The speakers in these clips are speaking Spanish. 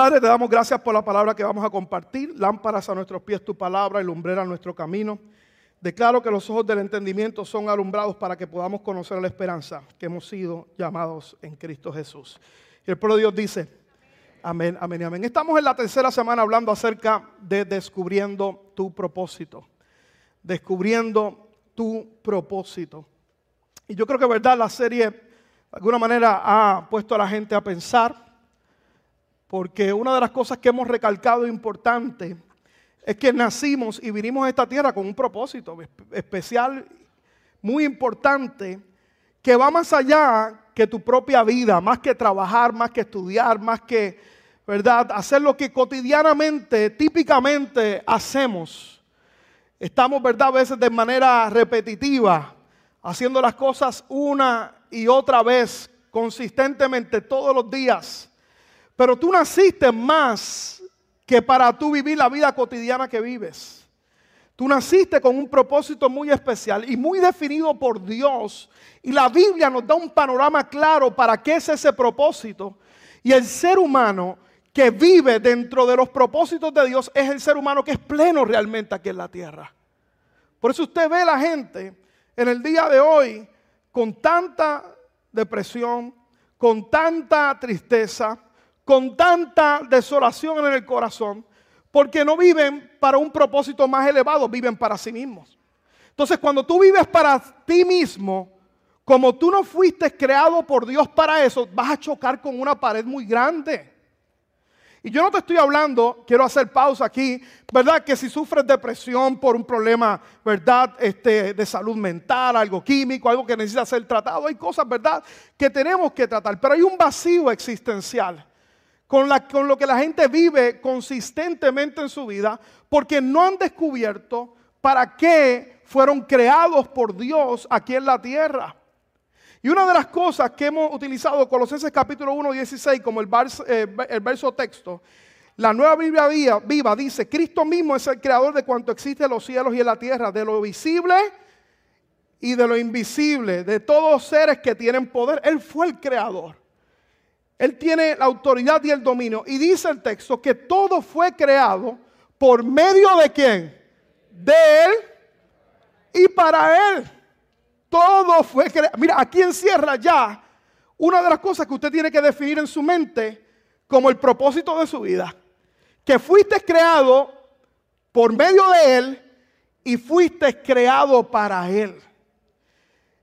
Padre, te damos gracias por la palabra que vamos a compartir. Lámparas a nuestros pies tu palabra y lumbrera nuestro camino. Declaro que los ojos del entendimiento son alumbrados para que podamos conocer la esperanza que hemos sido llamados en Cristo Jesús. Y el pueblo de Dios dice, amén, amén, amén. Estamos en la tercera semana hablando acerca de descubriendo tu propósito. Descubriendo tu propósito. Y yo creo que, verdad, la serie de alguna manera ha puesto a la gente a pensar porque una de las cosas que hemos recalcado importante es que nacimos y vinimos a esta tierra con un propósito especial, muy importante, que va más allá que tu propia vida, más que trabajar, más que estudiar, más que, ¿verdad?, hacer lo que cotidianamente, típicamente hacemos. Estamos, ¿verdad?, a veces de manera repetitiva, haciendo las cosas una y otra vez, consistentemente, todos los días. Pero tú naciste más que para tú vivir la vida cotidiana que vives. Tú naciste con un propósito muy especial y muy definido por Dios. Y la Biblia nos da un panorama claro para qué es ese propósito. Y el ser humano que vive dentro de los propósitos de Dios es el ser humano que es pleno realmente aquí en la tierra. Por eso usted ve a la gente en el día de hoy con tanta depresión, con tanta tristeza, con tanta desolación en el corazón, porque no viven para un propósito más elevado, viven para sí mismos. Entonces, cuando tú vives para ti mismo, como tú no fuiste creado por Dios para eso, vas a chocar con una pared muy grande. Y yo no te estoy hablando, quiero hacer pausa aquí, ¿verdad? Que si sufres depresión por un problema, ¿verdad? Este, de salud mental, algo químico, algo que necesita ser tratado, hay cosas, ¿verdad? Que tenemos que tratar, pero hay un vacío existencial con, lo que la gente vive consistentemente en su vida, porque no han descubierto para qué fueron creados por Dios aquí en la tierra. Y una de las cosas que hemos utilizado, Colosenses capítulo 1, 16, como el verso, eh, el verso texto, la nueva Biblia viva, viva, dice, Cristo mismo es el creador de cuanto existe en los cielos y en la tierra, de lo visible y de lo invisible, de todos los seres que tienen poder. Él fue el creador. Él tiene la autoridad y el dominio. Y dice el texto que todo fue creado por medio de quién? De Él y para Él. Todo fue creado. Mira, aquí encierra ya una de las cosas que usted tiene que definir en su mente como el propósito de su vida. Que fuiste creado por medio de Él y fuiste creado para Él.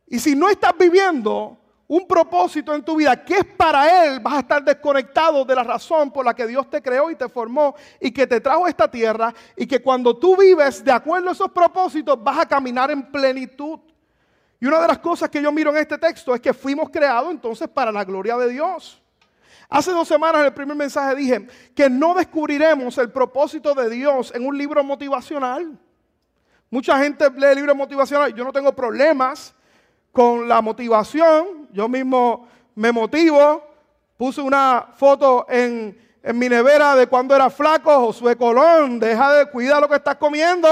Y si no estás viviendo un propósito en tu vida que es para Él, vas a estar desconectado de la razón por la que Dios te creó y te formó y que te trajo a esta tierra y que cuando tú vives de acuerdo a esos propósitos vas a caminar en plenitud. Y una de las cosas que yo miro en este texto es que fuimos creados entonces para la gloria de Dios. Hace dos semanas en el primer mensaje dije que no descubriremos el propósito de Dios en un libro motivacional. Mucha gente lee libros motivacionales, yo no tengo problemas con la motivación. Yo mismo me motivo. Puse una foto en, mi nevera de cuando era flaco. Josué Colón, deja de cuidar lo que estás comiendo.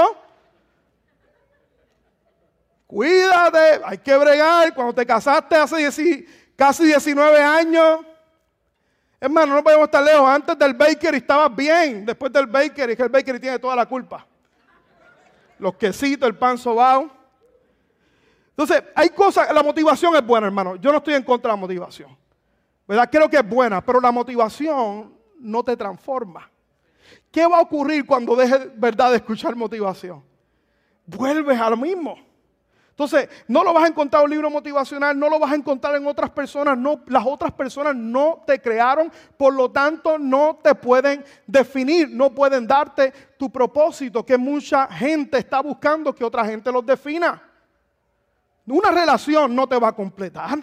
Cuídate, hay que bregar. Cuando te casaste hace casi 19 años. Hermano, no podemos estar lejos. Antes del bakery estabas bien. Después del bakery, que el bakery tiene toda la culpa. Los quesitos, el pan sobao. Entonces, hay cosas, la motivación es buena, hermano. Yo no estoy en contra de la motivación. ¿Verdad? Creo que es buena, pero la motivación no te transforma. ¿Qué va a ocurrir cuando dejes, verdad, de escuchar motivación? Vuelves a lo mismo. Entonces, no lo vas a encontrar en un libro motivacional, no lo vas a encontrar en otras personas, no, las otras personas no te crearon, por lo tanto no te pueden definir, no pueden darte tu propósito que mucha gente está buscando que otra gente los defina. Una relación no te va a completar.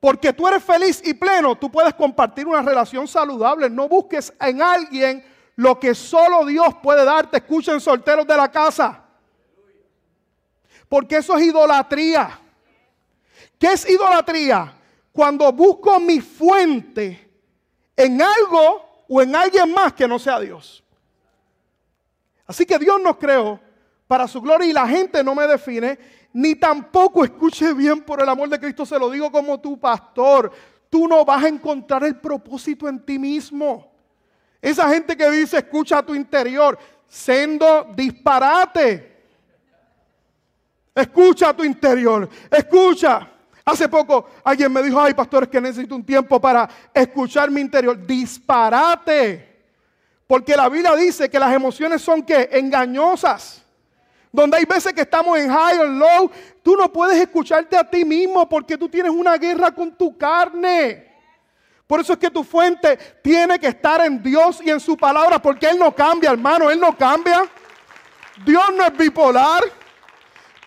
Porque tú eres feliz y pleno, tú puedes compartir una relación saludable. No busques en alguien lo que solo Dios puede darte. Escuchen solteros de la casa. Porque eso es idolatría. ¿Qué es idolatría? Cuando busco mi fuente en algo o en alguien más que no sea Dios. Así que Dios nos creó para su gloria y la gente no me define ni tampoco escuche bien por el amor de Cristo, se lo digo como tu pastor. Tú no vas a encontrar el propósito en ti mismo. Esa gente que dice, escucha a tu interior, siendo disparate. Escucha a tu interior, escucha. Hace poco alguien me dijo, ay pastor, es que necesito un tiempo para escuchar mi interior. Disparate. Porque la Biblia dice que las emociones son que engañosas. Donde hay veces que estamos en high o low, tú no puedes escucharte a ti mismo porque tú tienes una guerra con tu carne. Por eso es que tu fuente tiene que estar en Dios y en su palabra, porque Él no cambia, hermano, Él no cambia. Dios no es bipolar.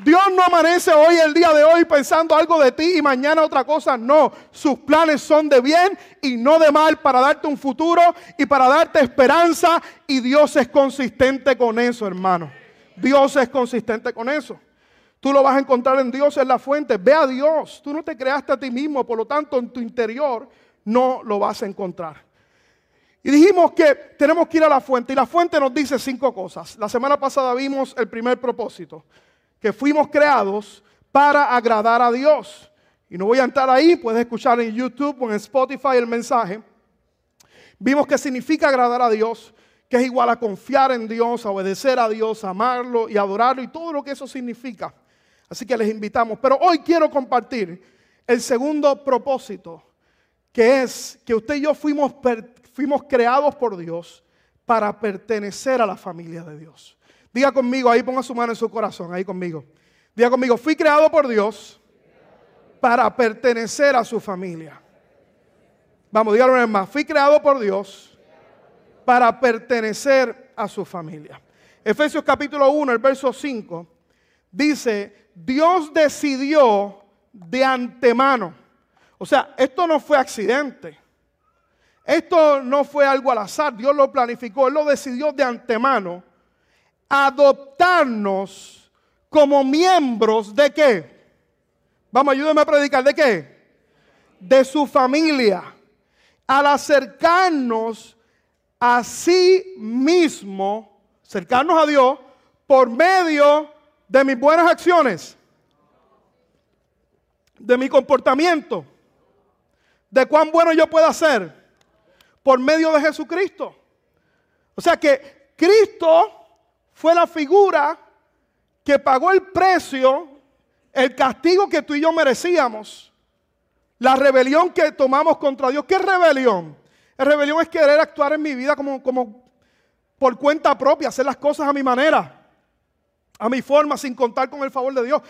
Dios no amanece hoy, el día de hoy, pensando algo de ti y mañana otra cosa. No, sus planes son de bien y no de mal para darte un futuro y para darte esperanza. Y Dios es consistente con eso, hermano. Dios es consistente con eso. Tú lo vas a encontrar en Dios, en la fuente. Ve a Dios. Tú no te creaste a ti mismo, por lo tanto, en tu interior no lo vas a encontrar. Y dijimos que tenemos que ir a la fuente y la fuente nos dice cinco cosas. La semana pasada vimos el primer propósito, que fuimos creados para agradar a Dios. Y no voy a entrar ahí, puedes escuchar en YouTube o en Spotify el mensaje. Vimos que significa agradar a Dios, que es igual a confiar en Dios, a obedecer a Dios, amarlo y adorarlo y todo lo que eso significa. Así que les invitamos. Pero hoy quiero compartir el segundo propósito que es que usted y yo fuimos, fuimos creados por Dios para pertenecer a la familia de Dios. Diga conmigo, ahí ponga su mano en su corazón, ahí conmigo. Diga conmigo, fui creado por Dios para pertenecer a su familia. Vamos, dígalo una vez más, fui creado por Dios para pertenecer a su familia. Efesios capítulo 1, el verso 5, dice, Dios decidió de antemano o sea, esto no fue accidente. Esto no fue algo al azar. Dios lo planificó. Él lo decidió de antemano. Adoptarnos como miembros de qué? Vamos, ayúdenme a predicar. ¿De qué? De su familia. Al acercarnos a sí mismo, acercarnos a Dios por medio de mis buenas acciones, de mi comportamiento de cuán bueno yo pueda ser por medio de Jesucristo. O sea que Cristo fue la figura que pagó el precio, el castigo que tú y yo merecíamos, la rebelión que tomamos contra Dios. ¿Qué rebelión? La rebelión es querer actuar en mi vida como, como por cuenta propia, hacer las cosas a mi manera, a mi forma, sin contar con el favor de Dios.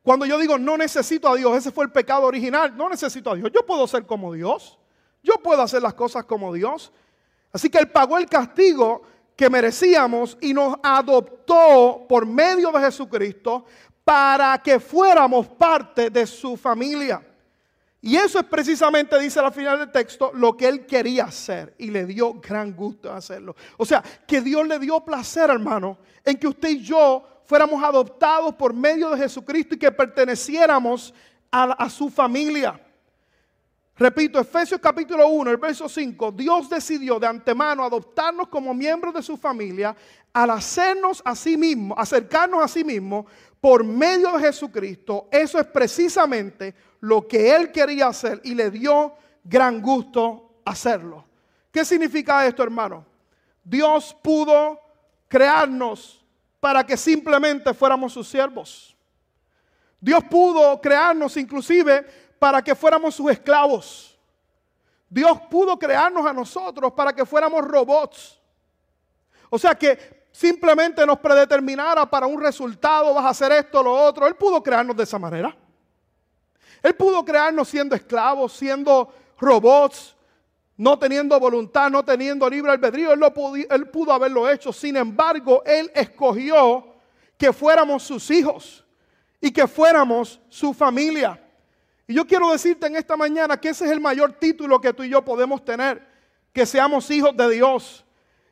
Cuando yo digo no necesito a Dios, ese fue el pecado original, no necesito a Dios. Yo puedo ser como Dios, yo puedo hacer las cosas como Dios. Así que Él pagó el castigo que merecíamos y nos adoptó por medio de Jesucristo para que fuéramos parte de su familia. Y eso es precisamente, dice al final del texto, lo que él quería hacer y le dio gran gusto hacerlo. O sea, que Dios le dio placer, hermano, en que usted y yo fuéramos adoptados por medio de Jesucristo y que perteneciéramos a, su familia. Repito, Efesios capítulo 1, el verso 5, Dios decidió de antemano adoptarnos como miembros de su familia al hacernos a sí mismo, acercarnos a sí mismo por medio de Jesucristo. Eso es precisamente lo que Él quería hacer y le dio gran gusto hacerlo. ¿Qué significa esto, hermano? Dios pudo crearnos para que simplemente fuéramos sus siervos. Dios pudo crearnos inclusive para que fuéramos sus esclavos. Dios pudo crearnos a nosotros para que fuéramos robots. O sea que simplemente nos predeterminara para un resultado, vas a hacer esto, lo otro. Él pudo crearnos de esa manera. Él pudo crearnos siendo esclavos, siendo robots, no teniendo voluntad, no teniendo libre albedrío, él, él pudo haberlo hecho. Sin embargo, Él escogió que fuéramos sus hijos y que fuéramos su familia. Y yo quiero decirte en esta mañana que ese es el mayor título que tú y yo podemos tener, que seamos hijos de Dios.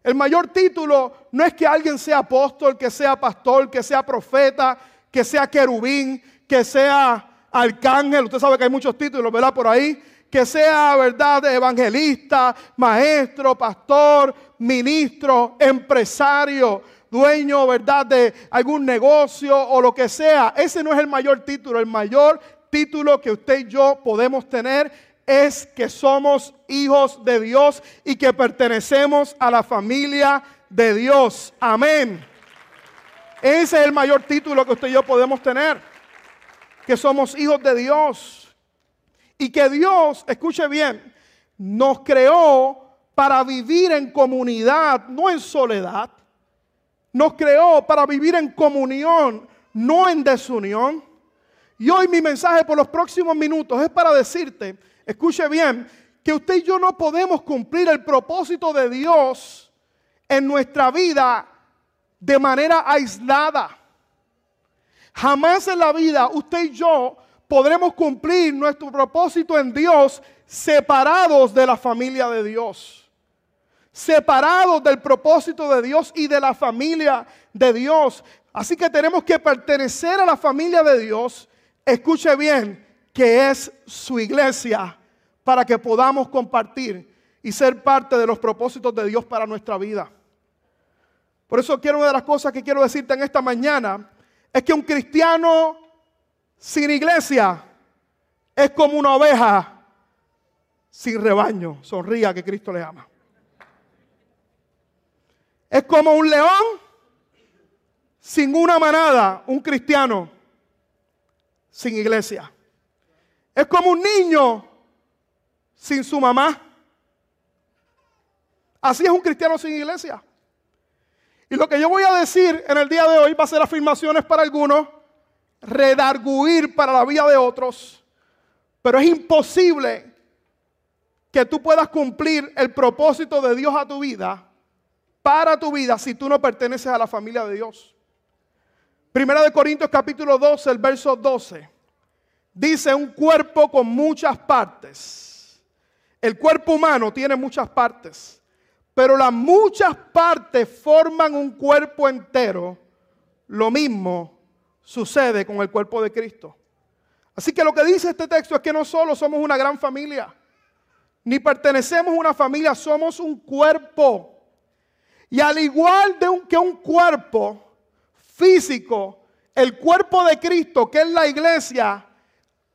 El mayor título no es que alguien sea apóstol, que sea pastor, que sea profeta, que sea querubín, que sea arcángel. Usted sabe que hay muchos títulos, ¿verdad? Por ahí que sea, ¿verdad?, evangelista, maestro, pastor, ministro, empresario, dueño, ¿verdad?, de algún negocio o lo que sea. Ese no es el mayor título. El mayor título que usted y yo podemos tener es que somos hijos de Dios y que pertenecemos a la familia de Dios. Amén. Ese es el mayor título que usted y yo podemos tener. Que somos hijos de Dios. Y que Dios, escuche bien, nos creó para vivir en comunidad, no en soledad. Nos creó para vivir en comunión, no en desunión. Y hoy mi mensaje por los próximos minutos es para decirte, escuche bien, que usted y yo no podemos cumplir el propósito de Dios en nuestra vida de manera aislada. Jamás en la vida usted y yo podremos cumplir nuestro propósito en Dios separados de la familia de Dios separados del propósito de Dios y de la familia de Dios. Así que tenemos que pertenecer a la familia de Dios, escuche bien, que es su iglesia, para que podamos compartir y ser parte de los propósitos de Dios para nuestra vida. Por eso quiero una de las cosas que quiero decirte en esta mañana es que un cristiano sin iglesia es como una oveja sin rebaño. Sonría que Cristo le ama. Es como un león sin una manada, un cristiano sin iglesia. Es como un niño sin su mamá. Así es un cristiano sin iglesia. Y lo que yo voy a decir en el día de hoy va a ser afirmaciones para algunos, redarguir para la vida de otros, pero es imposible que tú puedas cumplir el propósito de Dios a tu vida para tu vida si tú no perteneces a la familia de Dios. Primera de Corintios capítulo 12, el verso 12. Dice un cuerpo con muchas partes. El cuerpo humano tiene muchas partes, pero las muchas partes forman un cuerpo entero. Lo mismo sucede con el cuerpo de Cristo. Así que lo que dice este texto es que no solo somos una gran familia, ni pertenecemos a una familia, somos un cuerpo. Y al igual de que un cuerpo físico, el cuerpo de Cristo, que es la iglesia,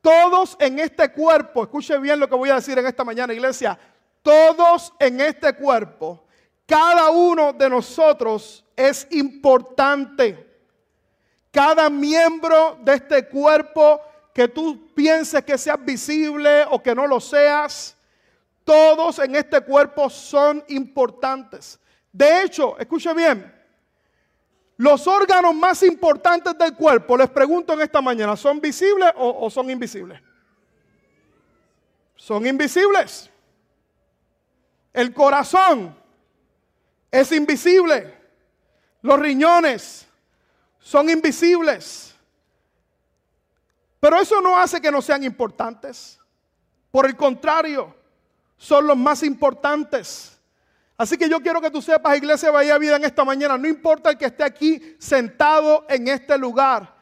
todos en este cuerpo, escuche bien lo que voy a decir en esta mañana, iglesia, todos en este cuerpo, cada uno de nosotros es importante. Cada miembro de este cuerpo que tú pienses que seas visible o que no lo seas, todos en este cuerpo son importantes. De hecho, escuche bien, los órganos más importantes del cuerpo, les pregunto en esta mañana, ¿son visibles o, son invisibles? Son invisibles. El corazón es invisible. Los riñones son invisibles. Pero eso no hace que no sean importantes. Por el contrario, son los más importantes. Así que yo quiero que tú sepas, Iglesia Bahía Vida, en esta mañana, no importa el que esté aquí sentado en este lugar,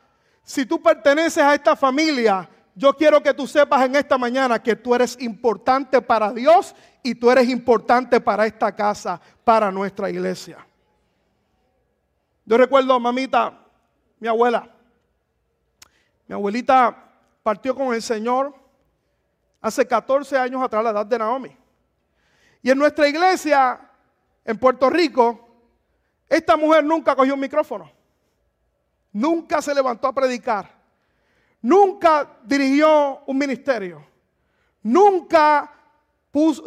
si tú perteneces a esta familia, yo quiero que tú sepas en esta mañana que tú eres importante para Dios y tú eres importante para esta casa, para nuestra iglesia. Yo recuerdo, mamita, mi abuela, mi abuelita partió con el Señor hace 14 años atrás, la edad de Naomi. Y en nuestra iglesia en Puerto Rico, esta mujer nunca cogió un micrófono. Nunca se levantó a predicar. Nunca dirigió un ministerio. Nunca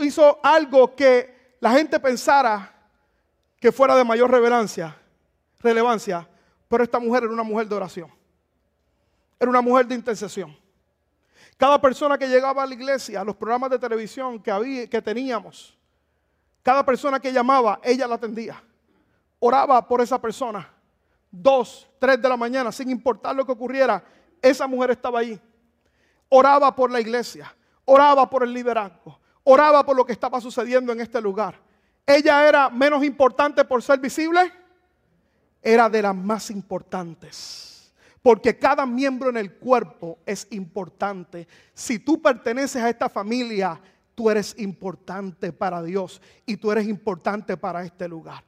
hizo algo que la gente pensara que fuera de mayor relevancia, relevancia. Pero esta mujer era una mujer de oración. Era una mujer de intercesión. Cada persona que llegaba a la iglesia, a los programas de televisión que, había, que teníamos, cada persona que llamaba, ella la atendía. Oraba por esa persona. Dos, tres de la mañana, sin importar lo que ocurriera, esa mujer estaba ahí. Oraba por la iglesia, oraba por el liderazgo, oraba por lo que estaba sucediendo en este lugar. Ella era menos importante por ser visible, era de las más importantes. Porque cada miembro en el cuerpo es importante. Si tú perteneces a esta familia, tú eres importante para Dios y tú eres importante para este lugar.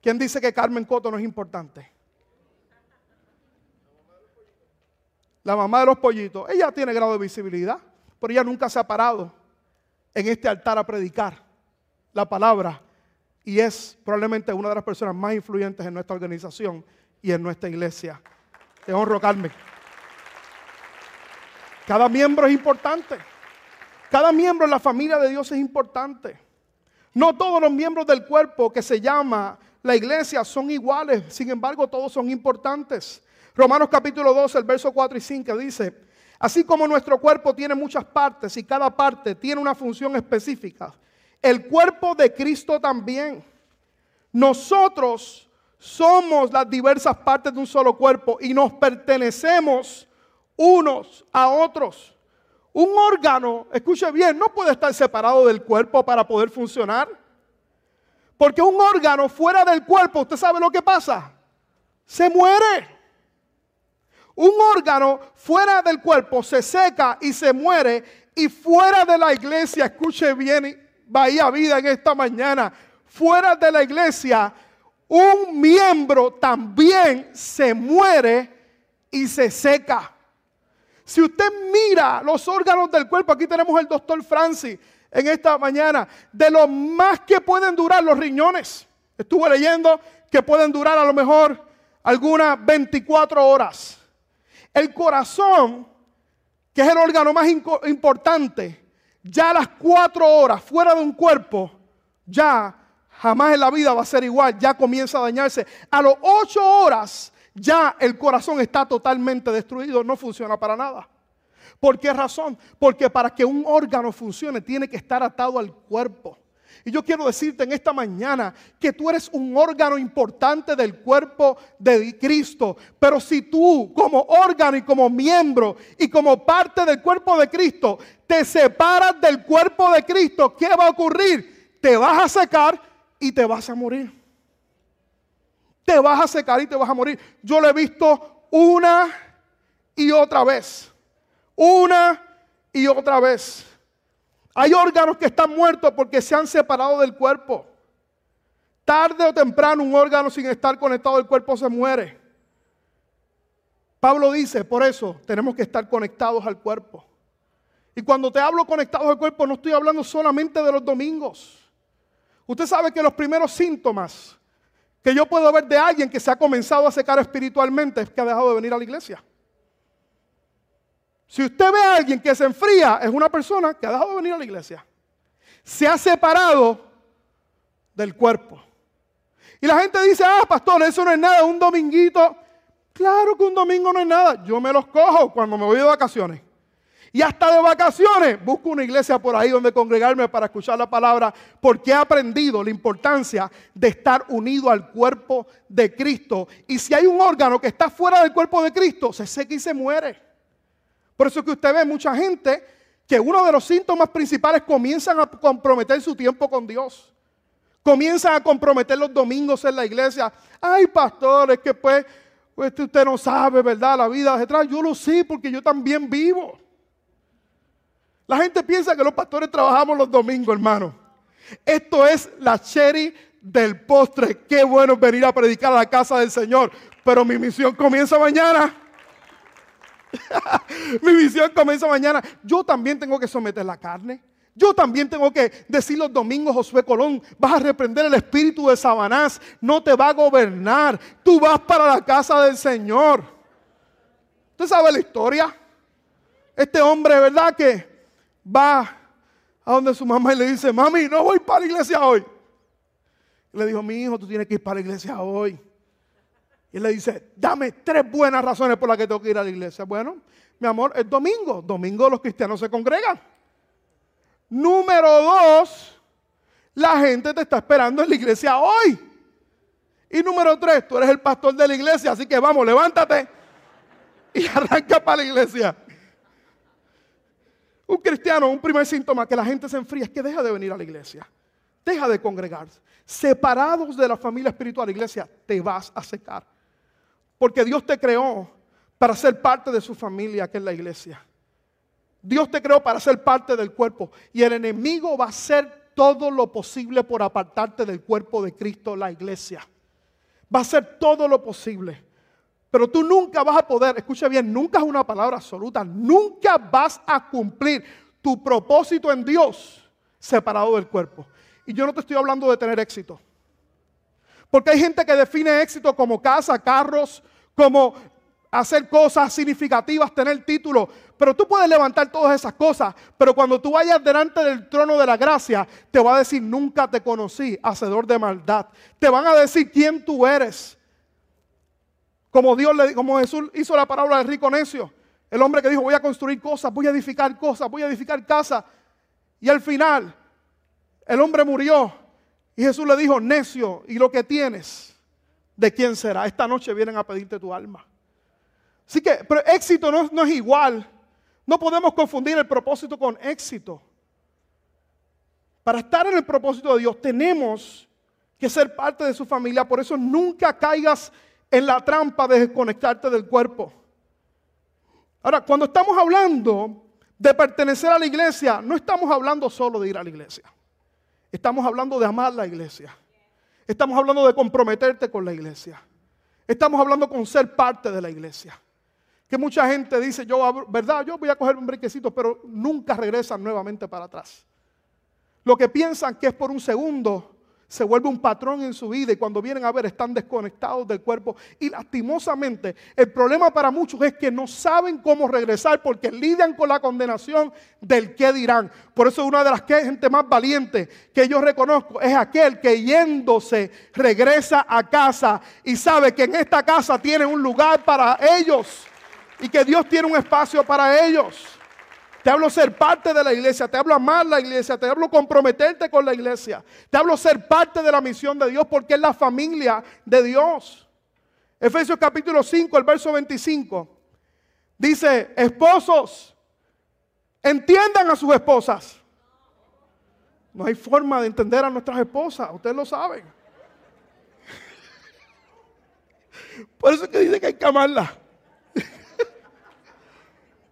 ¿Quién dice que Carmen Coto no es importante? La mamá de los pollitos. Ella tiene grado de visibilidad, pero ella nunca se ha parado en este altar a predicar la palabra y es probablemente una de las personas más influyentes en nuestra organización y en nuestra iglesia. Te honro, Carmen. Cada miembro es importante. Cada miembro en la familia de Dios es importante. No todos los miembros del cuerpo que se llama la iglesia son iguales, sin embargo todos son importantes. Romanos capítulo 2, el verso 4 y 5 dice, así como nuestro cuerpo tiene muchas partes y cada parte tiene una función específica, el cuerpo de Cristo también. Nosotros somos las diversas partes de un solo cuerpo y nos pertenecemos unos a otros. Un órgano, escuche bien, no puede estar separado del cuerpo para poder funcionar. Porque un órgano fuera del cuerpo, ¿usted sabe lo que pasa? Se muere. Un órgano fuera del cuerpo se seca y se muere. Y fuera de la iglesia, escuche bien, Bahía Vida en esta mañana, fuera de la iglesia, un miembro también se muere y se seca. Si usted mira los órganos del cuerpo, aquí tenemos el doctor Francis en esta mañana, de lo más que pueden durar los riñones. Estuve leyendo que pueden durar a lo mejor algunas 24 horas. El corazón, que es el órgano más importante, ya a las cuatro horas fuera de un cuerpo, ya jamás en la vida va a ser igual, ya comienza a dañarse. A las ocho horas ya el corazón está totalmente destruido, no funciona para nada. ¿Por qué razón? Porque para que un órgano funcione tiene que estar atado al cuerpo. Y yo quiero decirte en esta mañana que tú eres un órgano importante del cuerpo de Cristo. Pero si tú como órgano y como miembro y como parte del cuerpo de Cristo te separas del cuerpo de Cristo, ¿qué va a ocurrir? Te vas a secar y te vas a morir. Te vas a secar y te vas a morir. Yo lo he visto una y otra vez. Una y otra vez. Hay órganos que están muertos porque se han separado del cuerpo. Tarde o temprano un órgano sin estar conectado al cuerpo se muere. Pablo dice, por eso tenemos que estar conectados al cuerpo. Y cuando te hablo conectados al cuerpo no estoy hablando solamente de los domingos. Usted sabe que los primeros síntomas que yo puedo ver de alguien que se ha comenzado a secar espiritualmente es que ha dejado de venir a la iglesia. Si usted ve a alguien que se enfría, es una persona que ha dejado de venir a la iglesia. Se ha separado del cuerpo. Y la gente dice, ah, pastor, eso no es nada, un dominguito. Claro que un domingo no es nada. Yo me los cojo cuando me voy de vacaciones. Y hasta de vacaciones busco una iglesia por ahí donde congregarme para escuchar la palabra, porque he aprendido la importancia de estar unido al cuerpo de Cristo. Y si hay un órgano que está fuera del cuerpo de Cristo, se seca y se muere. Por eso que usted ve mucha gente que uno de los síntomas principales comienzan a comprometer su tiempo con Dios. Comienzan a comprometer los domingos en la iglesia. Ay, pastor, es que pues, pues usted no sabe, ¿verdad? La vida detrás. Yo lo sé porque yo también vivo. La gente piensa que los pastores trabajamos los domingos, hermano. Esto es la cherry del postre. Qué bueno venir a predicar a la casa del Señor. Pero mi misión comienza mañana. Mi visión comienza mañana. Yo también tengo que someter la carne. Yo también tengo que decir los domingos, Josué Colón, vas a reprender el espíritu de Sabanás, no te va a gobernar, tú vas para la casa del Señor. ¿Usted sabe la historia? Este hombre, ¿verdad? Que va a donde su mamá y le dice, mami, no voy para la iglesia hoy. le dijo, mi hijo, tú tienes que ir para la iglesia hoy. Y le dice, dame tres buenas razones por las que tengo que ir a la iglesia. Bueno, mi amor, es domingo. Domingo los cristianos se congregan. Número dos, la gente te está esperando en la iglesia hoy. Y número tres, tú eres el pastor de la iglesia, así que vamos, levántate y arranca para la iglesia. Un cristiano, un primer síntoma que la gente se enfría es que deja de venir a la iglesia. Deja de congregarse. Separados de la familia espiritual, iglesia, te vas a secar. Porque Dios te creó para ser parte de su familia, que es la iglesia. Dios te creó para ser parte del cuerpo. Y el enemigo va a hacer todo lo posible por apartarte del cuerpo de Cristo, la iglesia. Va a hacer todo lo posible. Pero tú nunca vas a poder, escucha bien, nunca es una palabra absoluta, nunca vas a cumplir tu propósito en Dios separado del cuerpo. Y yo no te estoy hablando de tener éxito. Porque hay gente que define éxito como casa, carros, como hacer cosas significativas, tener títulos. Pero tú puedes levantar todas esas cosas. Pero cuando tú vayas delante del trono de la gracia, te va a decir, nunca te conocí, hacedor de maldad. Te van a decir quién tú eres. Como Dios le, como Jesús hizo la parábola del rico necio. El hombre que dijo, voy a construir cosas, voy a edificar cosas, voy a edificar casas. Y al final, el hombre murió. Y Jesús le dijo, necio, ¿y lo que tienes? ¿De quién será? Esta noche vienen a pedirte tu alma. Así que, pero éxito no, no es igual. No podemos confundir el propósito con éxito. Para estar en el propósito de Dios tenemos que ser parte de su familia. Por eso nunca caigas en la trampa de desconectarte del cuerpo. Ahora, cuando estamos hablando de pertenecer a la iglesia, no estamos hablando solo de ir a la iglesia. Estamos hablando de amar la iglesia. Estamos hablando de comprometerte con la iglesia. Estamos hablando con ser parte de la iglesia. Que mucha gente dice, yo, verdad, yo voy a coger un brinquecito, pero nunca regresan nuevamente para atrás. Lo que piensan que es por un segundo, se vuelve un patrón en su vida y cuando vienen a ver están desconectados del cuerpo. Y lastimosamente el problema para muchos es que no saben cómo regresar porque lidian con la condenación del que dirán. Por eso una de las gente más valientes que yo reconozco es aquel que yéndose regresa a casa y sabe que en esta casa tiene un lugar para ellos y que Dios tiene un espacio para ellos. Te hablo ser parte de la iglesia, te hablo amar la iglesia, te hablo comprometerte con la iglesia. Te hablo ser parte de la misión de Dios porque es la familia de Dios. Efesios capítulo 5, el verso 25. Dice, esposos, entiendan a sus esposas. No hay forma de entender a nuestras esposas, ustedes lo saben. Por eso es que dice que hay que amarla.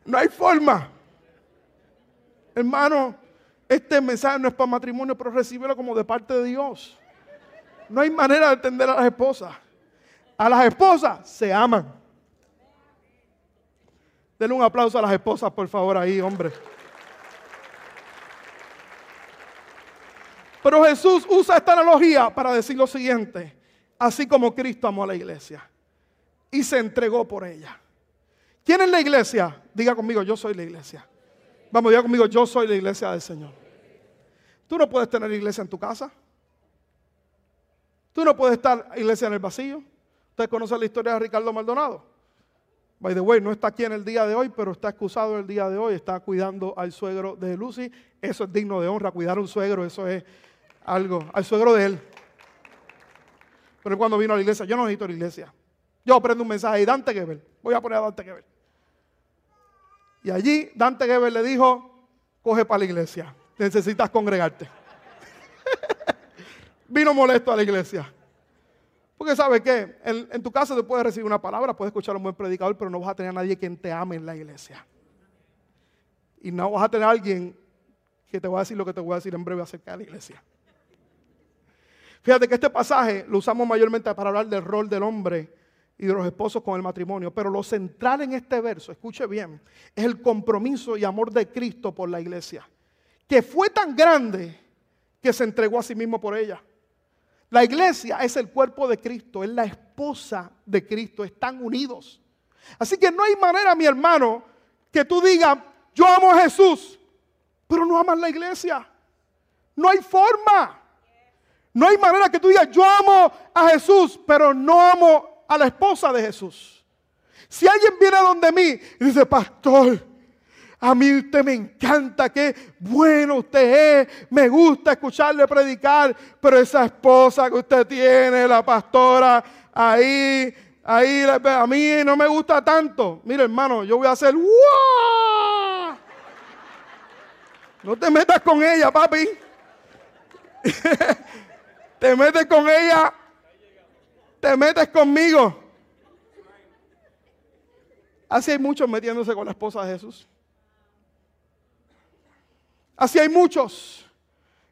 No hay forma. Hermano, este mensaje no es para matrimonio, pero recíbelo como de parte de Dios. No hay manera de entender a las esposas. A las esposas se aman. Denle un aplauso a las esposas, por favor, ahí, hombre. Pero Jesús usa esta analogía para decir lo siguiente. Así como Cristo amó a la iglesia y se entregó por ella. ¿Quién es la iglesia? Diga conmigo, yo soy la iglesia. Vamos, diga conmigo, yo soy la iglesia del Señor. Tú no puedes tener iglesia en tu casa. Tú no puedes estar iglesia en el vacío. Usted conoce la historia de Ricardo Maldonado. By the way, no está aquí en el día de hoy, pero está excusado el día de hoy. Está cuidando al suegro de Lucy. Eso es digno de honra. Cuidar a un suegro, eso es algo. Al suegro de él. Pero cuando vino a la iglesia, yo no necesito la iglesia. Yo aprendo un mensaje y Dante Gebel. Voy a poner a Dante Gebel. Y allí Dante Gebel le dijo, coge para la iglesia, necesitas congregarte. Vino molesto a la iglesia. Porque sabes qué, en, tu casa te puedes recibir una palabra, puedes escuchar a un buen predicador, pero no vas a tener a nadie quien te ame en la iglesia. Y no vas a tener a alguien que te va a decir lo que te voy a decir en breve acerca de la iglesia. Fíjate que este pasaje lo usamos mayormente para hablar del rol del hombre y de los esposos con el matrimonio. Pero lo central en este verso, escuche bien, es el compromiso y amor de Cristo por la iglesia, que fue tan grande que se entregó a sí mismo por ella. La iglesia es el cuerpo de Cristo, es la esposa de Cristo, están unidos. Así que no hay manera, mi hermano, que tú digas, yo amo a Jesús, pero no amas la iglesia. No hay forma. No hay manera que tú digas, yo amo a Jesús, pero no amo a la esposa de Jesús. Si alguien viene donde mí y dice, pastor, a mí usted me encanta, qué bueno usted es, me gusta escucharle predicar, pero esa esposa que usted tiene, la pastora, ahí, ahí, a mí no me gusta tanto. Mire hermano, yo voy a hacer, ¡Wow! No te metas con ella, papi. te metes con ella te metes conmigo. Así hay muchos metiéndose con la esposa de Jesús. Así hay muchos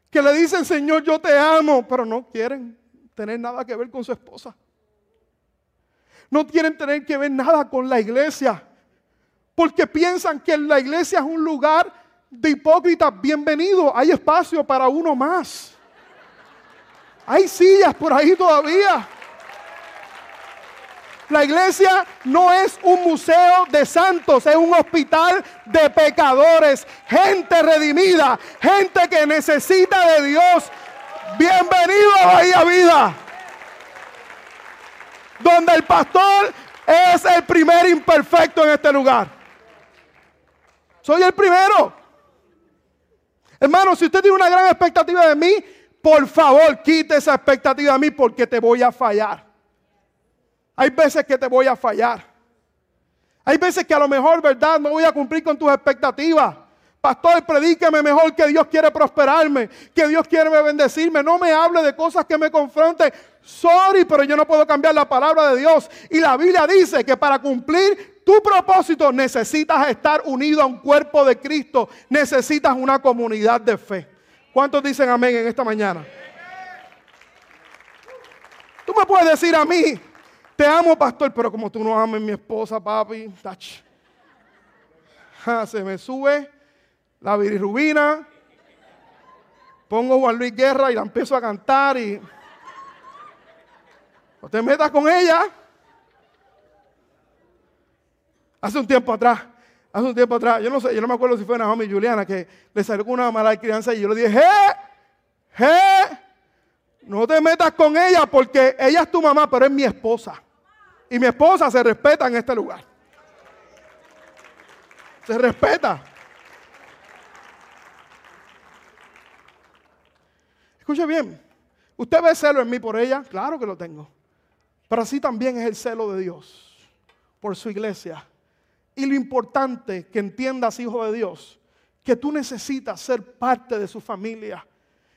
que le dicen, Señor, yo te amo, pero no quieren tener nada que ver con su esposa. No quieren tener que ver nada con la iglesia, porque piensan que la iglesia es un lugar de hipócritas, bienvenido, hay espacio para uno más. Hay sillas por ahí todavía. La iglesia no es un museo de santos, es un hospital de pecadores, gente redimida, gente que necesita de Dios. Bienvenido a Bahía Vida, donde el pastor es el primer imperfecto en este lugar. Soy el primero. Hermano, si usted tiene una gran expectativa de mí, por favor, quite esa expectativa de mí porque te voy a fallar. Hay veces que te voy a fallar. Hay veces que a lo mejor, ¿verdad? No voy a cumplir con tus expectativas. Pastor, predíqueme mejor que Dios quiere prosperarme, que Dios quiere bendecirme. No me hable de cosas que me confronten. Sorry, pero yo no puedo cambiar la palabra de Dios. Y la Biblia dice que para cumplir tu propósito necesitas estar unido a un cuerpo de Cristo. Necesitas una comunidad de fe. ¿Cuántos dicen amén en esta mañana? Tú me puedes decir a mí, te amo, pastor, pero como tú no amas a mi esposa, papi, se me sube la virirrubina, pongo Juan Luis Guerra y la empiezo a cantar y no te metas con ella. Hace un tiempo atrás, hace un tiempo atrás, yo no sé, yo no me acuerdo si fue Naomi y Juliana que le salió una mala crianza y yo le dije, ¡eh! ¡eh! No te metas con ella porque ella es tu mamá, pero es mi esposa y mi esposa se respeta en este lugar. Se respeta. Escuche bien, ¿usted ve celo en mí por ella? Claro que lo tengo. Pero así también es el celo de Dios por su iglesia. Y lo importante que entiendas, hijo de Dios, que tú necesitas ser parte de su familia.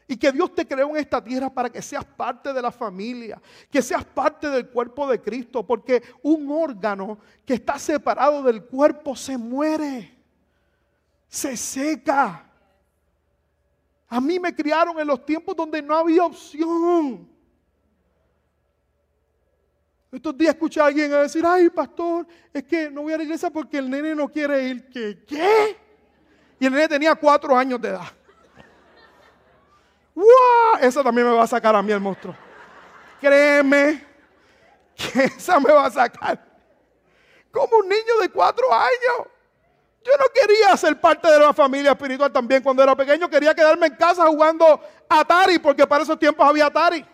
Y que Dios te creó en esta tierra para que seas parte de la familia, que seas parte del cuerpo de Cristo, porque un órgano que está separado del cuerpo se muere, se seca. A mí me criaron en los tiempos donde no había opción. Estos días escuché a alguien decir, ay pastor, es que no voy a la iglesia porque el nene no quiere ir. ¿Qué? Y el nene tenía cuatro años de edad. ¡Wow! Eso también me va a sacar a mí el monstruo. Créeme que esa me va a sacar. Como un niño de cuatro años. Yo no quería ser parte de la familia espiritual también cuando era pequeño. Quería quedarme en casa jugando Atari, porque para esos tiempos había Atari.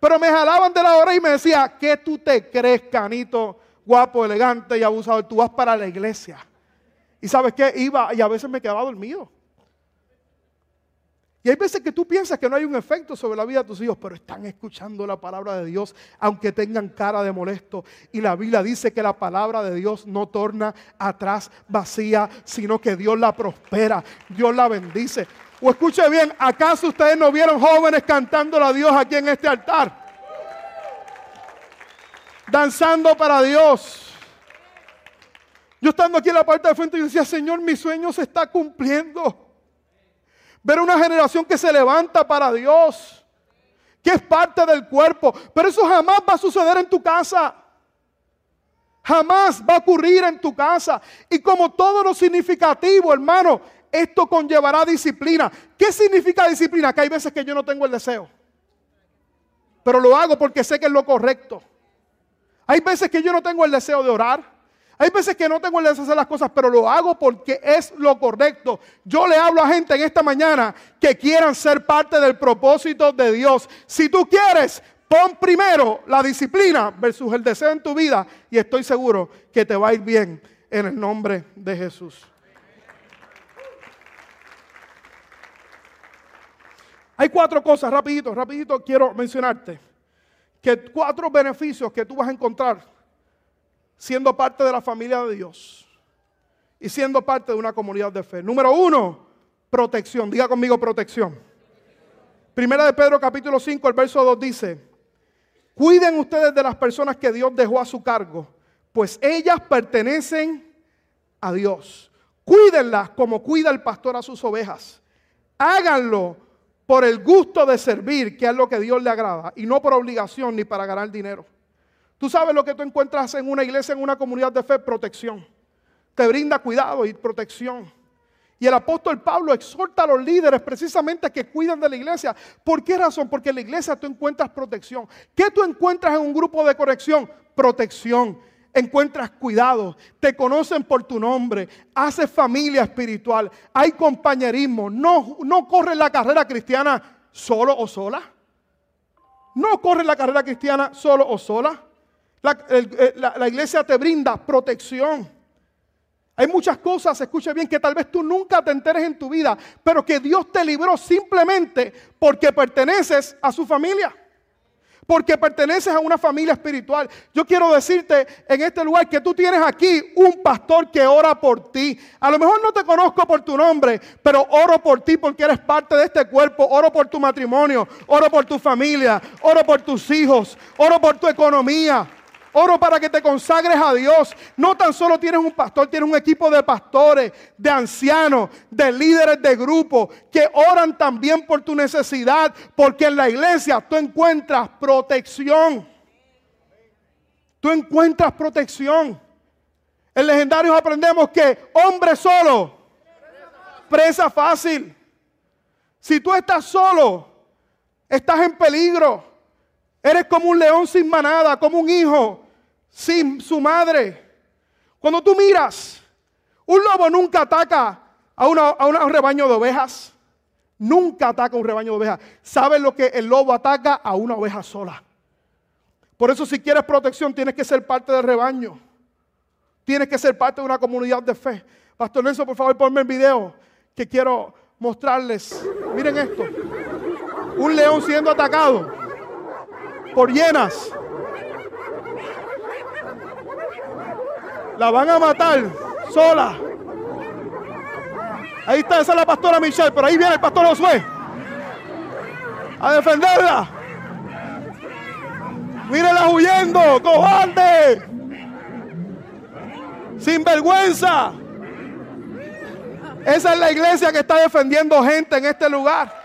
Pero me jalaban de la hora y me decía, ¿qué tú te crees, canito, guapo, elegante y abusador? Tú vas para la iglesia. Y sabes qué, iba y a veces me quedaba dormido. Y hay veces que tú piensas que no hay un efecto sobre la vida de tus hijos, pero están escuchando la palabra de Dios, aunque tengan cara de molesto. Y la Biblia dice que la palabra de Dios no torna atrás vacía, sino que Dios la prospera, Dios la bendice. O escuche bien, ¿acaso ustedes no vieron jóvenes cantando a Dios aquí en este altar? Danzando para Dios. Yo estando aquí en la parte de frente, yo decía, Señor, mi sueño se está cumpliendo. Ver una generación que se levanta para Dios, que es parte del cuerpo. Pero eso jamás va a suceder en tu casa. Jamás va a ocurrir en tu casa. Y como todo lo significativo, hermano, esto conllevará disciplina. ¿Qué significa disciplina? Que hay veces que yo no tengo el deseo. Pero lo hago porque sé que es lo correcto. Hay veces que yo no tengo el deseo de orar. Hay veces que no tengo el deseo de hacer las cosas, pero lo hago porque es lo correcto. Yo le hablo a gente en esta mañana que quieran ser parte del propósito de Dios. Si tú quieres, pon primero la disciplina versus el deseo en tu vida y estoy seguro que te va a ir bien en el nombre de Jesús. Hay cuatro cosas, rapidito, rapidito quiero mencionarte. Que cuatro beneficios que tú vas a encontrar siendo parte de la familia de Dios y siendo parte de una comunidad de fe. Número uno, protección. Diga conmigo protección. Primera de Pedro capítulo 5, el verso 2 dice, cuiden ustedes de las personas que Dios dejó a su cargo, pues ellas pertenecen a Dios. Cuídenlas como cuida el pastor a sus ovejas. Háganlo por el gusto de servir, que es lo que Dios le agrada, y no por obligación ni para ganar dinero. Tú sabes lo que tú encuentras en una iglesia, en una comunidad de fe, protección. Te brinda cuidado y protección. Y el apóstol Pablo exhorta a los líderes precisamente que cuiden de la iglesia. ¿Por qué razón? Porque en la iglesia tú encuentras protección. ¿Qué tú encuentras en un grupo de corrección? Protección. Encuentras cuidado, te conocen por tu nombre, haces familia espiritual, hay compañerismo, no, no corres la carrera cristiana solo o sola. No corres la carrera cristiana solo o sola. La iglesia te brinda protección. Hay muchas cosas, escuche bien, que tal vez tú nunca te enteres en tu vida, pero que Dios te libró simplemente porque perteneces a su familia. Porque perteneces a una familia espiritual. Yo quiero decirte en este lugar que tú tienes aquí un pastor que ora por ti. A lo mejor no te conozco por tu nombre, pero oro por ti porque eres parte de este cuerpo. Oro por tu matrimonio, oro por tu familia, oro por tus hijos, oro por tu economía. Oro para que te consagres a Dios. No tan solo tienes un pastor, tienes un equipo de pastores, de ancianos, de líderes de grupo que oran también por tu necesidad, porque en la iglesia tú encuentras protección. Tú encuentras protección. En legendarios aprendemos que hombre solo, presa fácil. Si tú estás solo, estás en peligro. Eres como un león sin manada, como un hijo sin su madre. Cuando tú miras, un lobo nunca ataca a, un rebaño de ovejas. Nunca ataca a un rebaño de ovejas. ¿Sabes lo que el lobo ataca? A una oveja sola. Por eso si quieres protección tienes que ser parte del rebaño. Tienes que ser parte de una comunidad de fe. Pastor Nelson, por favor, ponme el video que quiero mostrarles. Miren esto. Un león siendo atacado por llenas. La van a matar sola. Ahí está, esa es la pastora Michelle, pero ahí viene el pastor Josué. A defenderla. Mírenla huyendo, cobarde. Sin vergüenza. Esa es la iglesia que está defendiendo gente en este lugar.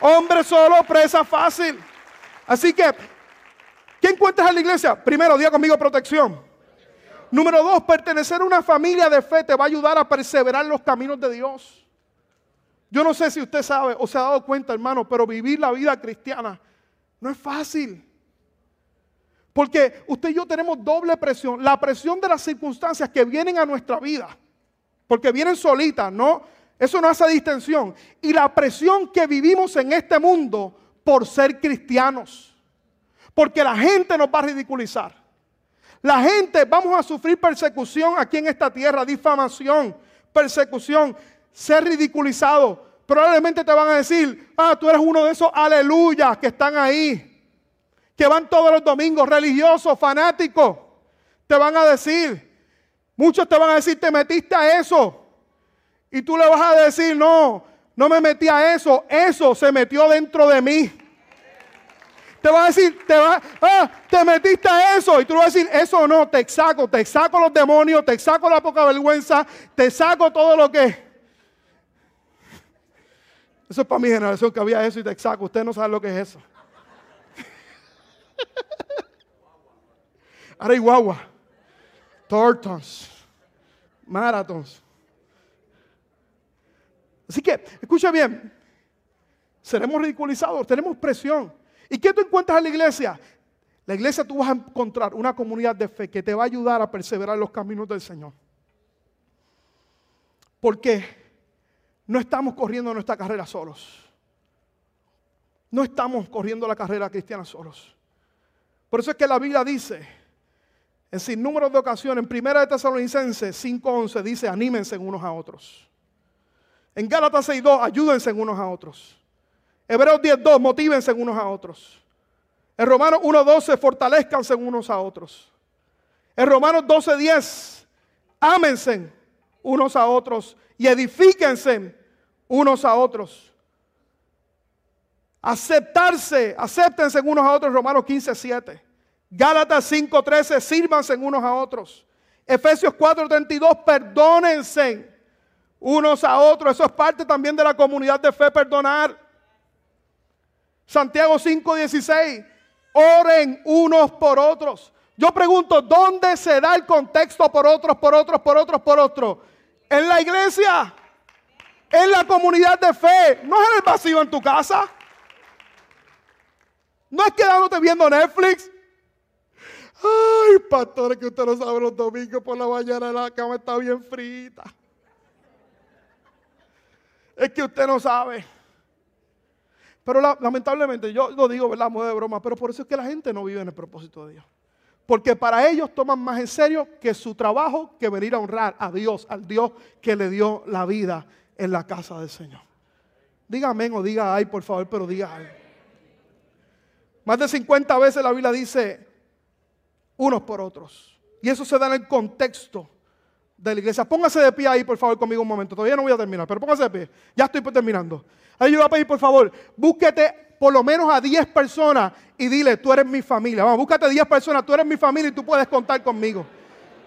Hombre solo, presa fácil. Así que, ¿qué encuentras en la iglesia? Primero, diga conmigo protección. Número dos, pertenecer a una familia de fe te va a ayudar a perseverar en los caminos de Dios. Yo no sé si usted sabe o se ha dado cuenta, hermano, pero vivir la vida cristiana no es fácil. Porque usted y yo tenemos doble presión. La presión de las circunstancias que vienen a nuestra vida. Porque vienen solitas, ¿no? Eso no hace distensión. Y la presión que vivimos en este mundo por ser cristianos. Porque la gente nos va a ridiculizar. La gente, vamos a sufrir persecución aquí en esta tierra, difamación, persecución, ser ridiculizado. Probablemente te van a decir, ah, tú eres uno de esos aleluyas que están ahí, que van todos los domingos, religiosos, fanáticos. Te van a decir, muchos te van a decir, te metiste a eso. Y tú le vas a decir, no, no me metí a eso, eso se metió dentro de mí. Te va a decir, te va, ah, te metiste a eso. Y tú le vas a decir, eso no, te saco, te saco los demonios, te saco la poca vergüenza, te saco todo lo que. Eso es para mi generación que había eso y te saco. Usted no sabe lo que es eso. Ahora hay guagua, tortons. Así que, escucha bien, seremos ridiculizados, tenemos presión. ¿Y qué tú encuentras en la iglesia? La iglesia tú vas a encontrar una comunidad de fe que te va a ayudar a perseverar los caminos del Señor. Porque no estamos corriendo nuestra carrera solos. No estamos corriendo la carrera cristiana solos. Por eso es que la Biblia dice, en sin número de ocasiones, en 1 de Tesalonicenses 5.11 dice, anímense unos a otros. En Gálatas 6.2, ayúdense unos a otros. Hebreos 10.2, motívense unos a otros. En Romanos 1.12, fortalezcanse unos a otros. En Romanos 12.10, ámense unos a otros y edifíquense unos a otros. Aceptarse, acéptense unos a otros, Romanos 15.7. Gálatas 5.13, sírvanse unos a otros. Efesios 4.32, perdónense unos a otros. Eso es parte también de la comunidad de fe, perdonar. Santiago 5:16, oren unos por otros. Yo pregunto, ¿dónde se da el contexto por otros, por otros, por otros, por otros? En la iglesia. En la comunidad de fe. No es en el vacío en tu casa. No es quedándote viendo Netflix. Ay, pastor, que usted no sabe los domingos por la mañana la cama está bien frita. Es que usted no sabe. Pero lamentablemente, yo lo digo, ¿verdad? Modo de broma, pero por eso es que la gente no vive en el propósito de Dios. Porque para ellos toman más en serio que su trabajo que venir a honrar a Dios, al Dios que le dio la vida en la casa del Señor. Diga amén o diga ay, por favor, pero diga ay. Más de 50 veces la Biblia dice unos por otros. Y eso se da en el contexto de la iglesia. Póngase de pie ahí, por favor, conmigo un momento. Todavía no voy a terminar, pero póngase de pie. Ya estoy terminando. Ahí yo voy a pedir, por favor, búsquete por lo menos a 10 personas y dile, tú eres mi familia. Vamos, búscate 10 personas, tú eres mi familia y tú puedes contar conmigo.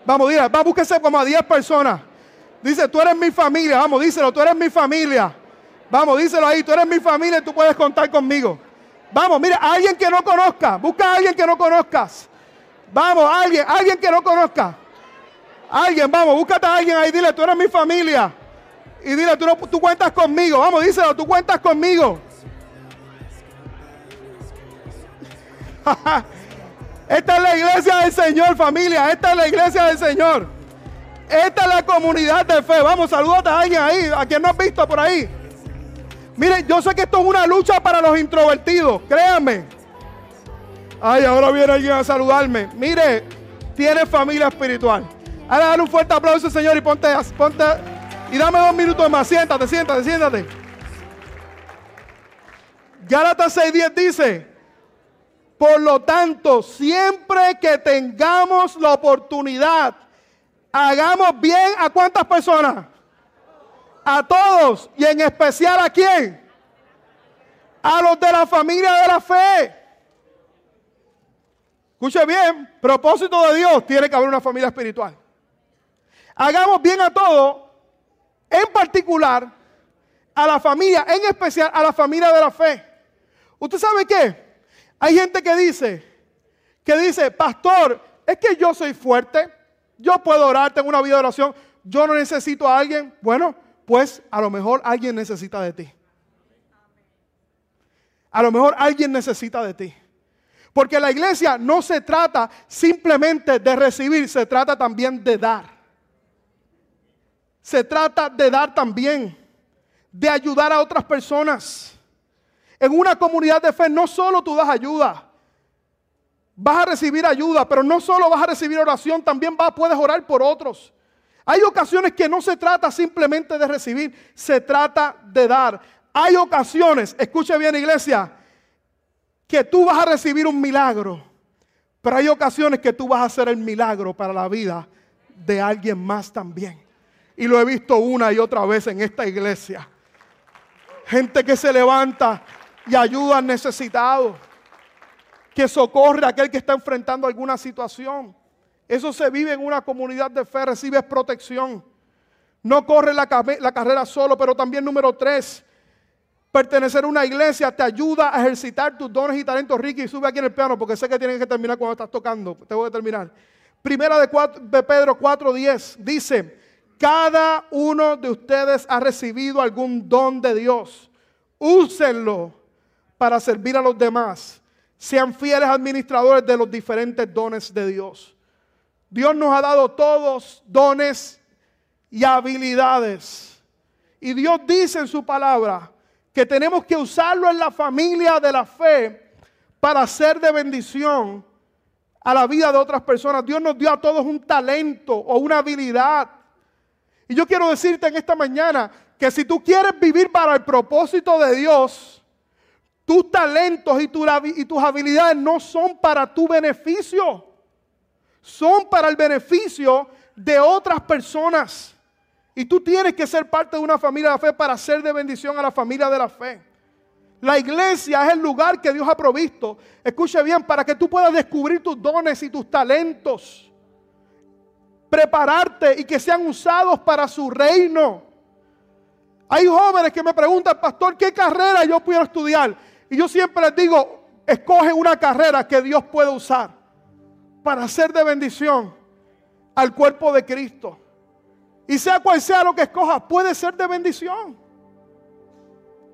Vamos, dile, va, búsquese como a 10 personas. Dice, tú eres mi familia. Vamos, díselo, tú eres mi familia. Vamos, díselo ahí, tú eres mi familia y tú puedes contar conmigo. Vamos, mira, alguien que no conozca. Busca a alguien que no conozcas. Vamos, alguien, alguien que no conozca. Alguien, vamos, búscate a alguien ahí, dile, tú eres mi familia. Y dile, tú, no, tú cuentas conmigo. Vamos, díselo, tú cuentas conmigo. Esta es la iglesia del Señor, familia. Esta es la iglesia del Señor. Esta es la comunidad de fe. Vamos, salúdate a alguien ahí, a quien no has visto por ahí. Miren, yo sé que esto es una lucha para los introvertidos, créanme. Ay, ahora viene alguien a saludarme. Mire, tiene familia espiritual. Ahora dale un fuerte aplauso, Señor, y ponte, ponte y dame dos minutos más. Siéntate, siéntate, siéntate. Gálatas 6:10 dice, por lo tanto, siempre que tengamos la oportunidad, hagamos bien a cuántas personas? A todos. Y en especial a quién? A los de la familia de la fe. Escuche bien, propósito de Dios, tiene que haber una familia espiritual. Hagamos bien a todos, en particular a la familia, en especial a la familia de la fe. ¿Usted sabe qué? Hay gente que dice, que dice, pastor, es que yo soy fuerte, yo puedo orar, tengo una vida de oración, yo no necesito a alguien. Bueno, pues a lo mejor alguien necesita de ti. A lo mejor alguien necesita de ti. Porque la iglesia no se trata simplemente de recibir, se trata también de dar. Se trata de dar también, de ayudar a otras personas. En una comunidad de fe no solo tú das ayuda, vas a recibir ayuda, pero no solo vas a recibir oración, también vas, puedes orar por otros. Hay ocasiones que no se trata simplemente de recibir, se trata de dar. Hay ocasiones, escuche bien iglesia, que tú vas a recibir un milagro, pero hay ocasiones que tú vas a hacer el milagro para la vida de alguien más también. Y lo he visto una y otra vez en esta iglesia. Gente que se levanta y ayuda al necesitado, que socorre a aquel que está enfrentando alguna situación. Eso se vive en una comunidad de fe, recibes protección. No corre la, carrera solo, pero también número tres, pertenecer a una iglesia te ayuda a ejercitar tus dones y talentos. Ricky, sube aquí en el piano porque sé que tienes que terminar cuando estás tocando. Tengo que terminar. Primera de, de Pedro 4:10 dice, cada uno de ustedes ha recibido algún don de Dios. Úsenlo para servir a los demás. Sean fieles administradores de los diferentes dones de Dios. Dios nos ha dado todos dones y habilidades. Y Dios dice en su palabra, que tenemos que usarlo en la familia de la fe para ser de bendición a la vida de otras personas. Dios nos dio a todos un talento o una habilidad. Y yo quiero decirte en esta mañana que si tú quieres vivir para el propósito de Dios, tus talentos y, tus habilidades no son para tu beneficio, son para el beneficio de otras personas. Y tú tienes que ser parte de una familia de la fe para ser de bendición a la familia de la fe. La iglesia es el lugar que Dios ha provisto. Escuche bien, para que tú puedas descubrir tus dones y tus talentos. Prepararte y que sean usados para su reino. Hay jóvenes que me preguntan, pastor, ¿qué carrera yo puedo estudiar? Y yo siempre les digo, escoge una carrera que Dios pueda usar para ser de bendición al cuerpo de Cristo. Y sea cual sea lo que escojas, puede ser de bendición.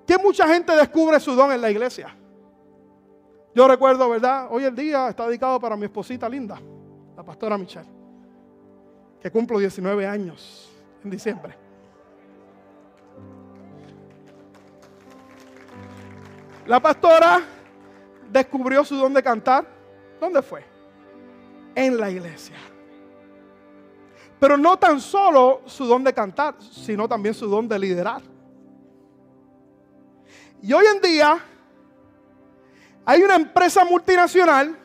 Que mucha gente descubre su don en la iglesia. Yo recuerdo, ¿verdad? Hoy el día está dedicado para mi esposita linda, la pastora Michelle, que cumplo 19 años en diciembre. La pastora descubrió su don de cantar. ¿Dónde fue? En la iglesia. Pero no tan solo su don de cantar, sino también su don de liderar. Y hoy en día hay una empresa multinacional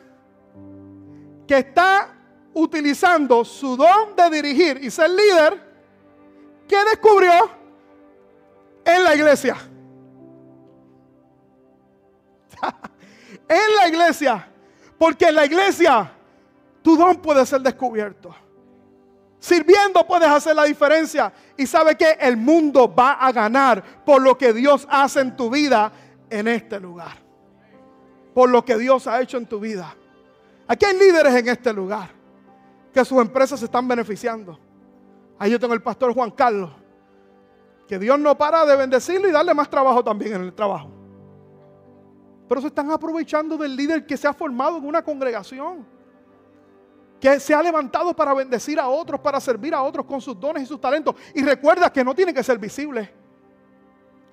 que está utilizando su don de dirigir y ser líder que descubrió en la iglesia. en la iglesia. Porque en la iglesia tu don puede ser descubierto. Sirviendo puedes hacer la diferencia. Y sabe que el mundo va a ganar por lo que Dios hace en tu vida en este lugar. Por lo que Dios ha hecho en tu vida. Aquí hay líderes en este lugar sus empresas se están beneficiando. Ahí yo tengo el pastor Juan Carlos. Que Dios no para de bendecirlo y darle más trabajo también en el trabajo. Pero se están aprovechando del líder que se ha formado en una congregación. Que se ha levantado para bendecir a otros, para servir a otros con sus dones y sus talentos. Y recuerda que no tiene que ser visible.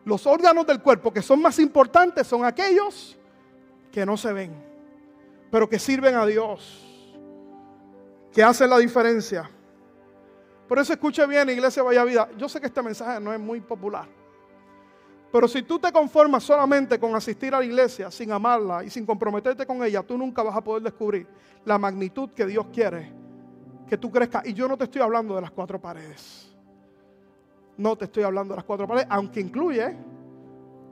Los órganos del cuerpo que son más importantes son aquellos que no se ven, pero que sirven a Dios, que hacen la diferencia. Por eso escuche bien, Iglesia Vaya Vida. Yo sé que este mensaje no es muy popular. Pero si tú te conformas solamente con asistir a la iglesia sin amarla y sin comprometerte con ella, tú nunca vas a poder descubrir la magnitud que Dios quiere que tú crezcas. Y yo no te estoy hablando de las cuatro paredes. No te estoy hablando de las cuatro paredes, aunque incluye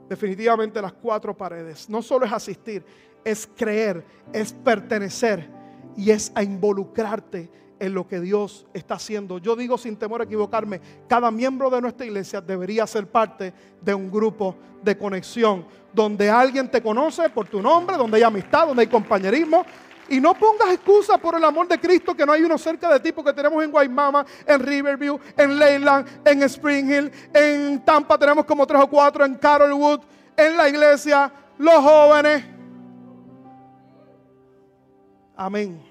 definitivamente las cuatro paredes. No solo es asistir, es creer, es pertenecer y es a involucrarte en lo que Dios está haciendo. Yo digo sin temor a equivocarme, cada miembro de nuestra iglesia debería ser parte de un grupo de conexión, donde alguien te conoce por tu nombre, donde hay amistad, donde hay compañerismo. Y no pongas excusas por el amor de Cristo que no hay uno cerca de ti, porque tenemos en Guaymama, en Riverview, en Leyland, en Spring Hill, en Tampa tenemos como tres o cuatro, en Carolwood, en la iglesia, los jóvenes. Amén.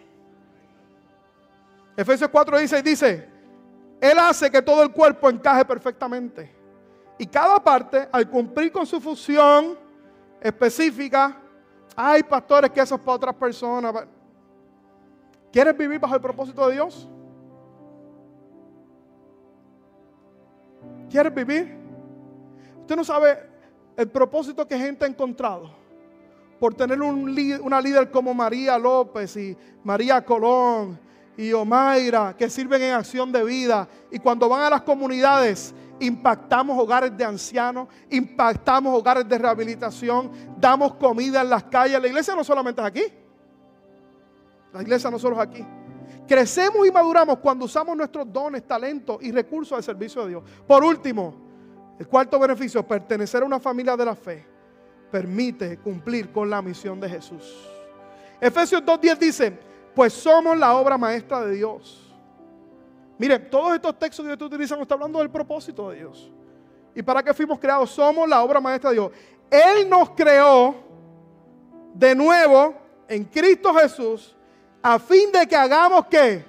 Efesios 4 dice, dice, Él hace que todo el cuerpo encaje perfectamente. Y cada parte, al cumplir con su función específica, hay pastores que eso es para otras personas. ¿Quieres vivir bajo el propósito de Dios? ¿Quieres vivir? Usted no sabe el propósito que gente ha encontrado por tener una líder como María López y María Colón y Omaira, que sirven en acción de vida. Y cuando van a las comunidades, impactamos hogares de ancianos, impactamos hogares de rehabilitación, damos comida en las calles. La iglesia no solamente es aquí. La iglesia no solo es aquí. Crecemos y maduramos cuando usamos nuestros dones, talentos y recursos al servicio de Dios. Por último, el cuarto beneficio, pertenecer a una familia de la fe, permite cumplir con la misión de Jesús. Efesios 2.10 dice, pues somos la obra maestra de Dios. Miren, todos estos textos que ustedes utilizan está hablando del propósito de Dios. ¿Y para qué fuimos creados? Somos la obra maestra de Dios. Él nos creó de nuevo en Cristo Jesús a fin de que hagamos que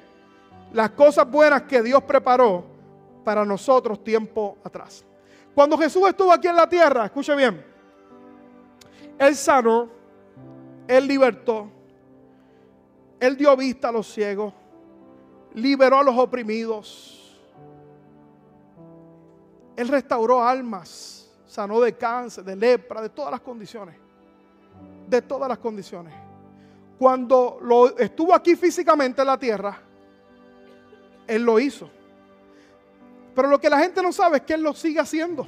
las cosas buenas que Dios preparó para nosotros tiempo atrás. Cuando Jesús estuvo aquí en la tierra, escuche bien, Él sanó, Él libertó, él dio vista a los ciegos, liberó a los oprimidos. Él restauró almas, sanó de cáncer, de lepra, de todas las condiciones. De todas las condiciones. Cuando lo, estuvo aquí físicamente en la tierra, Él lo hizo. Pero lo que la gente no sabe es que Él lo sigue haciendo.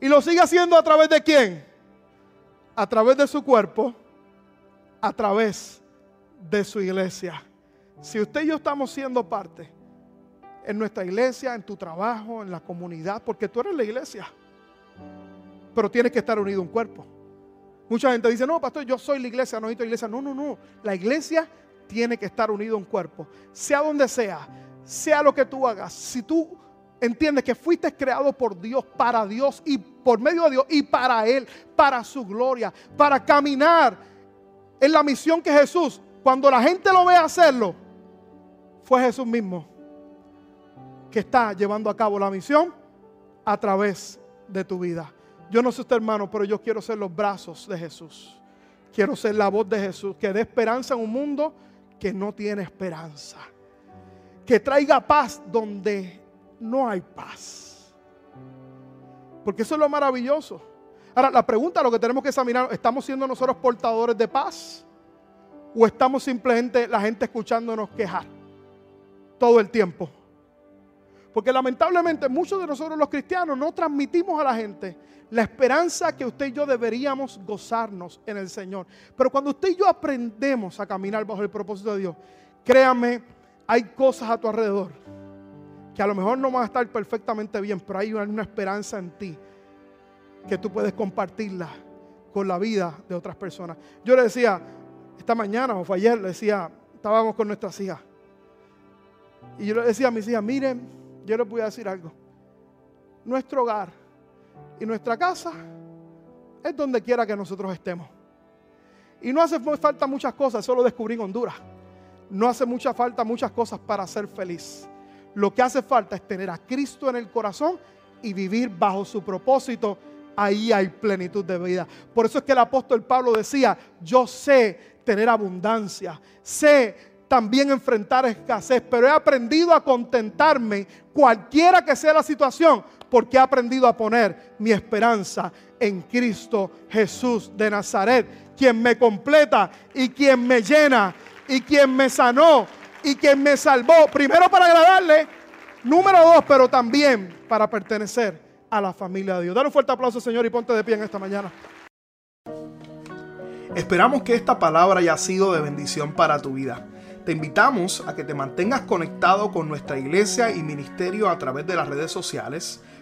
Y lo sigue haciendo a través de quién? A través de su cuerpo a través de su iglesia. Si usted y yo estamos siendo parte en nuestra iglesia, en tu trabajo, en la comunidad, porque tú eres la iglesia, pero tienes que estar unido un cuerpo. Mucha gente dice, no, pastor, yo soy la iglesia, no necesito iglesia. No, no, no. La iglesia tiene que estar unido un cuerpo. Sea donde sea, sea lo que tú hagas, si tú entiendes que fuiste creado por Dios, para Dios y por medio de Dios y para Él, para su gloria, para caminar en la misión que Jesús, cuando la gente lo ve hacerlo, fue Jesús mismo que está llevando a cabo la misión a través de tu vida. Yo no sé usted hermano, pero yo quiero ser los brazos de Jesús. Quiero ser la voz de Jesús que dé esperanza en un mundo que no tiene esperanza. Que traiga paz donde no hay paz. Porque eso es lo maravilloso. Ahora, la pregunta, lo que tenemos que examinar, ¿estamos siendo nosotros portadores de paz? ¿O estamos simplemente la gente escuchándonos quejar todo el tiempo? Porque lamentablemente muchos de nosotros los cristianos no transmitimos a la gente la esperanza que usted y yo deberíamos gozarnos en el Señor. Pero cuando usted y yo aprendemos a caminar bajo el propósito de Dios, créame, hay cosas a tu alrededor que a lo mejor no van a estar perfectamente bien, pero hay una esperanza en ti que tú puedes compartirla con la vida de otras personas. Yo le decía, esta mañana o fue ayer, le decía, estábamos con nuestras hijas. Y yo le decía a mis hijas, miren, yo les voy a decir algo. Nuestro hogar y nuestra casa es donde quiera que nosotros estemos. Y no hace falta muchas cosas, eso lo descubrí en Honduras. No hace mucha falta muchas cosas para ser feliz. Lo que hace falta es tener a Cristo en el corazón y vivir bajo su propósito. Ahí hay plenitud de vida. Por eso es que el apóstol Pablo decía, yo sé tener abundancia, sé también enfrentar escasez, pero he aprendido a contentarme cualquiera que sea la situación, porque he aprendido a poner mi esperanza en Cristo Jesús de Nazaret, quien me completa y quien me llena y quien me sanó y quien me salvó, primero para agradarle, número dos, pero también para pertenecer a la familia de Dios. Dale un fuerte aplauso, Señor, y ponte de pie en esta mañana. Esperamos que esta palabra haya sido de bendición para tu vida. Te invitamos a que te mantengas conectado con nuestra iglesia y ministerio a través de las redes sociales.